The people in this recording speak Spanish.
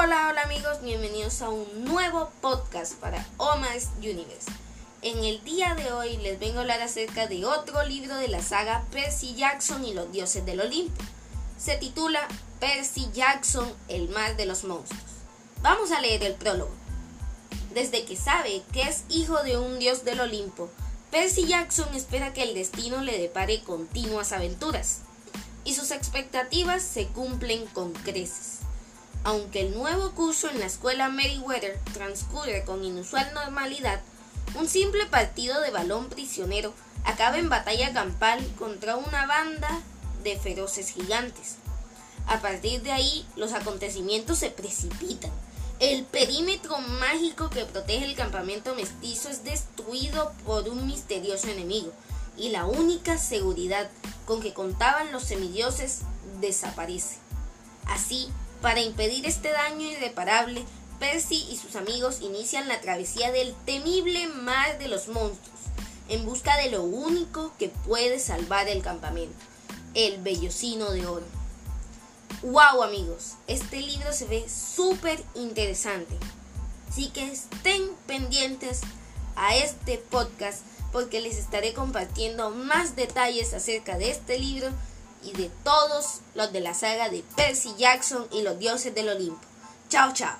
Hola, hola amigos, bienvenidos a un nuevo podcast para Omas Universe. En el día de hoy les vengo a hablar acerca de otro libro de la saga Percy Jackson y los dioses del Olimpo. Se titula Percy Jackson, el mar de los monstruos. Vamos a leer el prólogo. Desde que sabe que es hijo de un dios del Olimpo, Percy Jackson espera que el destino le depare continuas aventuras y sus expectativas se cumplen con creces. Aunque el nuevo curso en la escuela Meriwether transcurre con inusual normalidad, un simple partido de balón prisionero acaba en batalla campal contra una banda de feroces gigantes. A partir de ahí, los acontecimientos se precipitan. El perímetro mágico que protege el campamento mestizo es destruido por un misterioso enemigo, y la única seguridad con que contaban los semidioses desaparece. Así, para impedir este daño irreparable, Percy y sus amigos inician la travesía del temible mar de los monstruos, en busca de lo único que puede salvar el campamento, el vellocino de oro. ¡Wow amigos! Este libro se ve súper interesante. Así que estén pendientes a este podcast porque les estaré compartiendo más detalles acerca de este libro y de todos los de la saga de Percy Jackson y los dioses del Olimpo. Chao, chao.